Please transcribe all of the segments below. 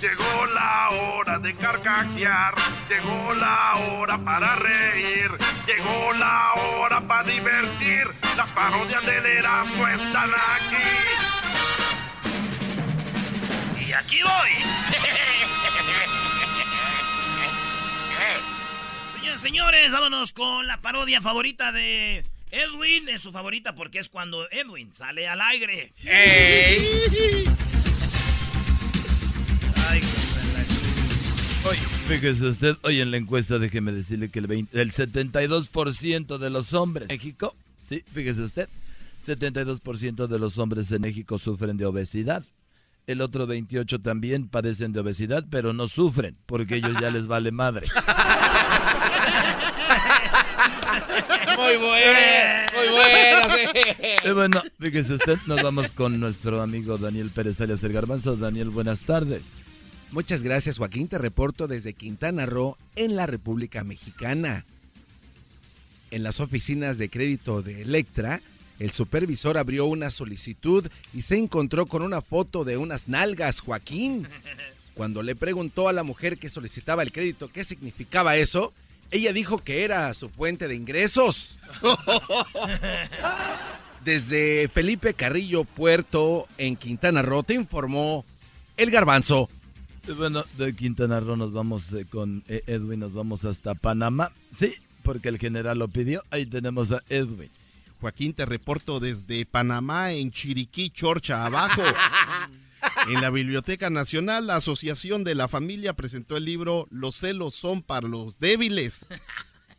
Llegó la hora de carcajear, llegó la hora para reír, llegó la hora para divertir. Las parodias del Erasmo están aquí. Y aquí voy. Señores, señores, vámonos con la parodia favorita de Edwin. Es su favorita porque es cuando Edwin sale al aire. Oye, fíjese usted, hoy en la encuesta déjeme decirle que el, 20, el 72% de los hombres en México, sí, fíjese usted, 72% de los hombres en México sufren de obesidad. El otro 28 también padecen de obesidad, pero no sufren, porque ellos ya les vale madre. Muy bueno, muy bueno, sí. bueno, fíjese usted, nos vamos con nuestro amigo Daniel Pérez alias El Garbanzo. Daniel, buenas tardes. Muchas gracias, Joaquín. Te reporto desde Quintana Roo, en la República Mexicana. En las oficinas de crédito de Electra, el supervisor abrió una solicitud y se encontró con una foto de unas nalgas, Joaquín. Cuando le preguntó a la mujer que solicitaba el crédito qué significaba eso, ella dijo que era su fuente de ingresos. Desde Felipe Carrillo Puerto, en Quintana Roo, te informó el garbanzo. Bueno, de Quintana Roo nos vamos eh, con eh, Edwin, nos vamos hasta Panamá. Sí, porque el general lo pidió. Ahí tenemos a Edwin. Joaquín, te reporto desde Panamá, en Chiriquí, Chorcha, abajo. En la Biblioteca Nacional, la Asociación de la Familia presentó el libro Los celos son para los débiles.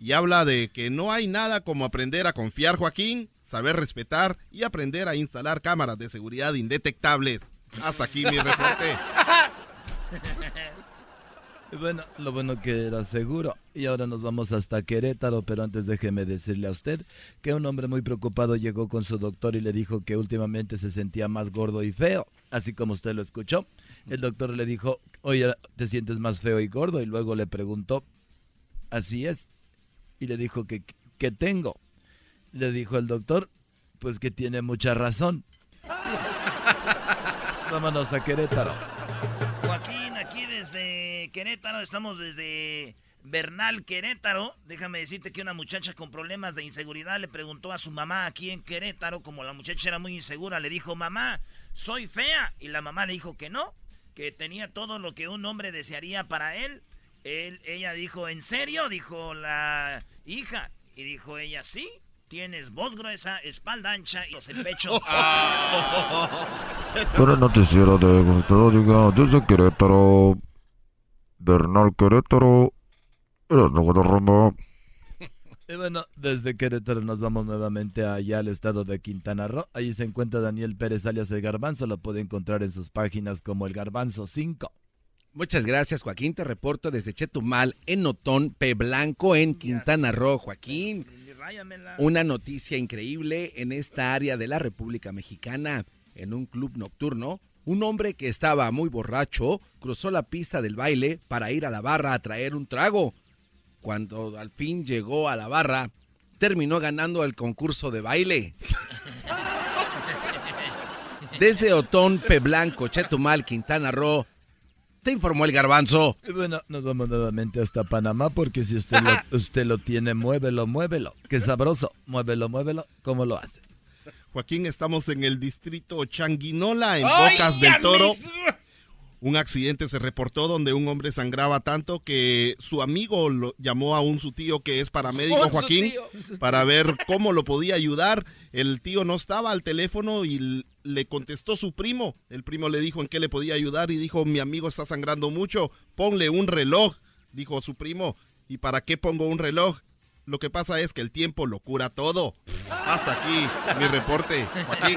Y habla de que no hay nada como aprender a confiar, Joaquín, saber respetar y aprender a instalar cámaras de seguridad indetectables. Hasta aquí mi reporte. Bueno, lo bueno que era seguro. Y ahora nos vamos hasta Querétaro, pero antes déjeme decirle a usted que un hombre muy preocupado llegó con su doctor y le dijo que últimamente se sentía más gordo y feo, así como usted lo escuchó. El doctor le dijo, oye, te sientes más feo y gordo, y luego le preguntó, así es. Y le dijo que, ¿qué tengo? Le dijo el doctor, pues que tiene mucha razón. Vámonos a Querétaro. Desde Querétaro, estamos desde Bernal, Querétaro. Déjame decirte que una muchacha con problemas de inseguridad le preguntó a su mamá aquí en Querétaro, como la muchacha era muy insegura, le dijo, mamá, soy fea. Y la mamá le dijo que no, que tenía todo lo que un hombre desearía para él. él ella dijo, ¿en serio? Dijo la hija. Y dijo ella, sí, Tienes voz gruesa, espalda ancha y el pecho. Pero noticiero de diga desde Querétaro. Bernal Querétaro. Roma. Y bueno, desde Querétaro nos vamos nuevamente allá al estado de Quintana Roo. Ahí se encuentra Daniel Pérez alias El Garbanzo. Lo puede encontrar en sus páginas como El Garbanzo 5. Muchas gracias, Joaquín. Te reporto desde Chetumal, en Notón, P. Blanco, en Quintana Roo. Joaquín. Una noticia increíble en esta área de la República Mexicana. En un club nocturno, un hombre que estaba muy borracho cruzó la pista del baile para ir a la barra a traer un trago. Cuando al fin llegó a la barra, terminó ganando el concurso de baile. Desde Otón. Blanco, Chetumal, Quintana Roo, te informó el garbanzo. Bueno, nos vamos nuevamente hasta Panamá porque si usted lo, usted lo tiene, muévelo, muévelo. Qué sabroso. Muévelo, muévelo. ¿Cómo lo hace? Joaquín, estamos en el distrito Changuinola, en Bocas del Toro. Un accidente se reportó donde un hombre sangraba tanto que su amigo lo llamó a un su tío que es paramédico, Joaquín, para ver cómo lo podía ayudar. El tío no estaba al teléfono y le contestó su primo. El primo le dijo en qué le podía ayudar y dijo, mi amigo está sangrando mucho, ponle un reloj, dijo su primo. ¿Y para qué pongo un reloj? Lo que pasa es que el tiempo lo cura todo. Hasta aquí mi reporte, Joaquín.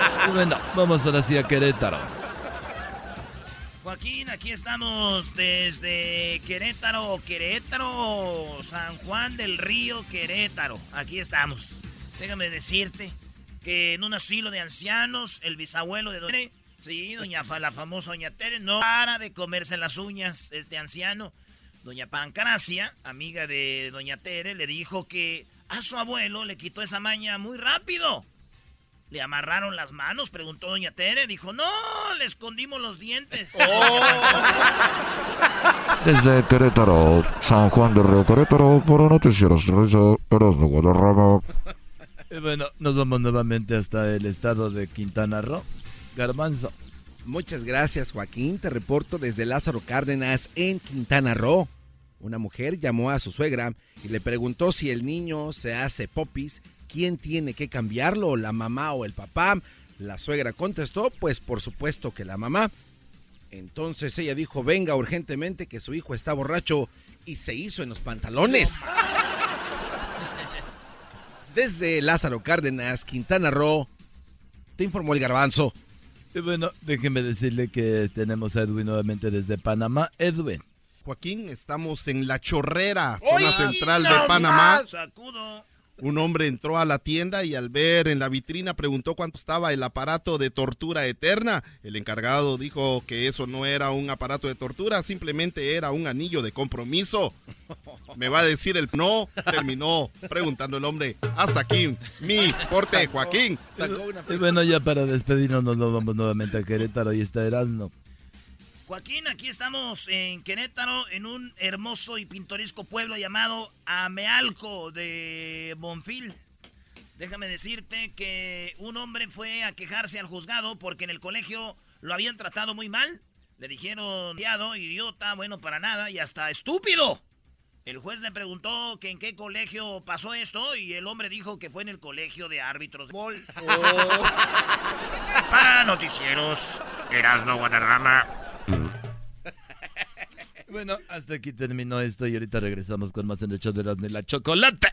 bueno, vamos ahora sí a Querétaro. Joaquín, aquí estamos desde Querétaro, Querétaro, San Juan del Río, Querétaro. Aquí estamos. Déjame decirte que en un asilo de ancianos, el bisabuelo de Doña Tere, sí, doña la famosa Doña Tere, no para de comerse las uñas este anciano. Doña Pancracia, amiga de Doña Tere, le dijo que a su abuelo le quitó esa maña muy rápido. ¿Le amarraron las manos? Preguntó Doña Tere. Dijo, no, le escondimos los dientes. Oh. Desde Querétaro, San Juan del Río Querétaro, para Noticieros Erasmo Guadarrama. Y bueno, nos vamos nuevamente hasta el estado de Quintana Roo. Garbanzo. Muchas gracias, Joaquín. Te reporto desde Lázaro Cárdenas en Quintana Roo. Una mujer llamó a su suegra y le preguntó si el niño se hace popis quién tiene que cambiarlo, la mamá o el papá. La suegra contestó, pues por supuesto que la mamá. Entonces ella dijo, venga urgentemente que su hijo está borracho y se hizo en los pantalones. Desde Lázaro Cárdenas, Quintana Roo, te informó el garbanzo. Y bueno, déjeme decirle que tenemos a Edwin nuevamente desde Panamá. Edwin. Joaquín, estamos en La Chorrera, zona central de Panamá. Sacudo. Un hombre entró a la tienda y al ver en la vitrina preguntó cuánto estaba el aparato de tortura eterna. El encargado dijo que eso no era un aparato de tortura, simplemente era un anillo de compromiso. Me va a decir el no, terminó preguntando el hombre. Hasta aquí mi corte, Joaquín. y bueno, ya para despedirnos nos vamos nuevamente a Querétaro y está Erasmo. Joaquín, aquí estamos en Querétaro, en un hermoso y pintoresco pueblo llamado Amealco de Bonfil. Déjame decirte que un hombre fue a quejarse al juzgado porque en el colegio lo habían tratado muy mal. Le dijeron, idiota, bueno para nada y hasta estúpido. El juez le preguntó que en qué colegio pasó esto y el hombre dijo que fue en el colegio de árbitros de bol. Oh. Para noticieros, Erasno Guadarrama. Bueno, hasta aquí terminó esto y ahorita regresamos con más en el show de la, la chocolate.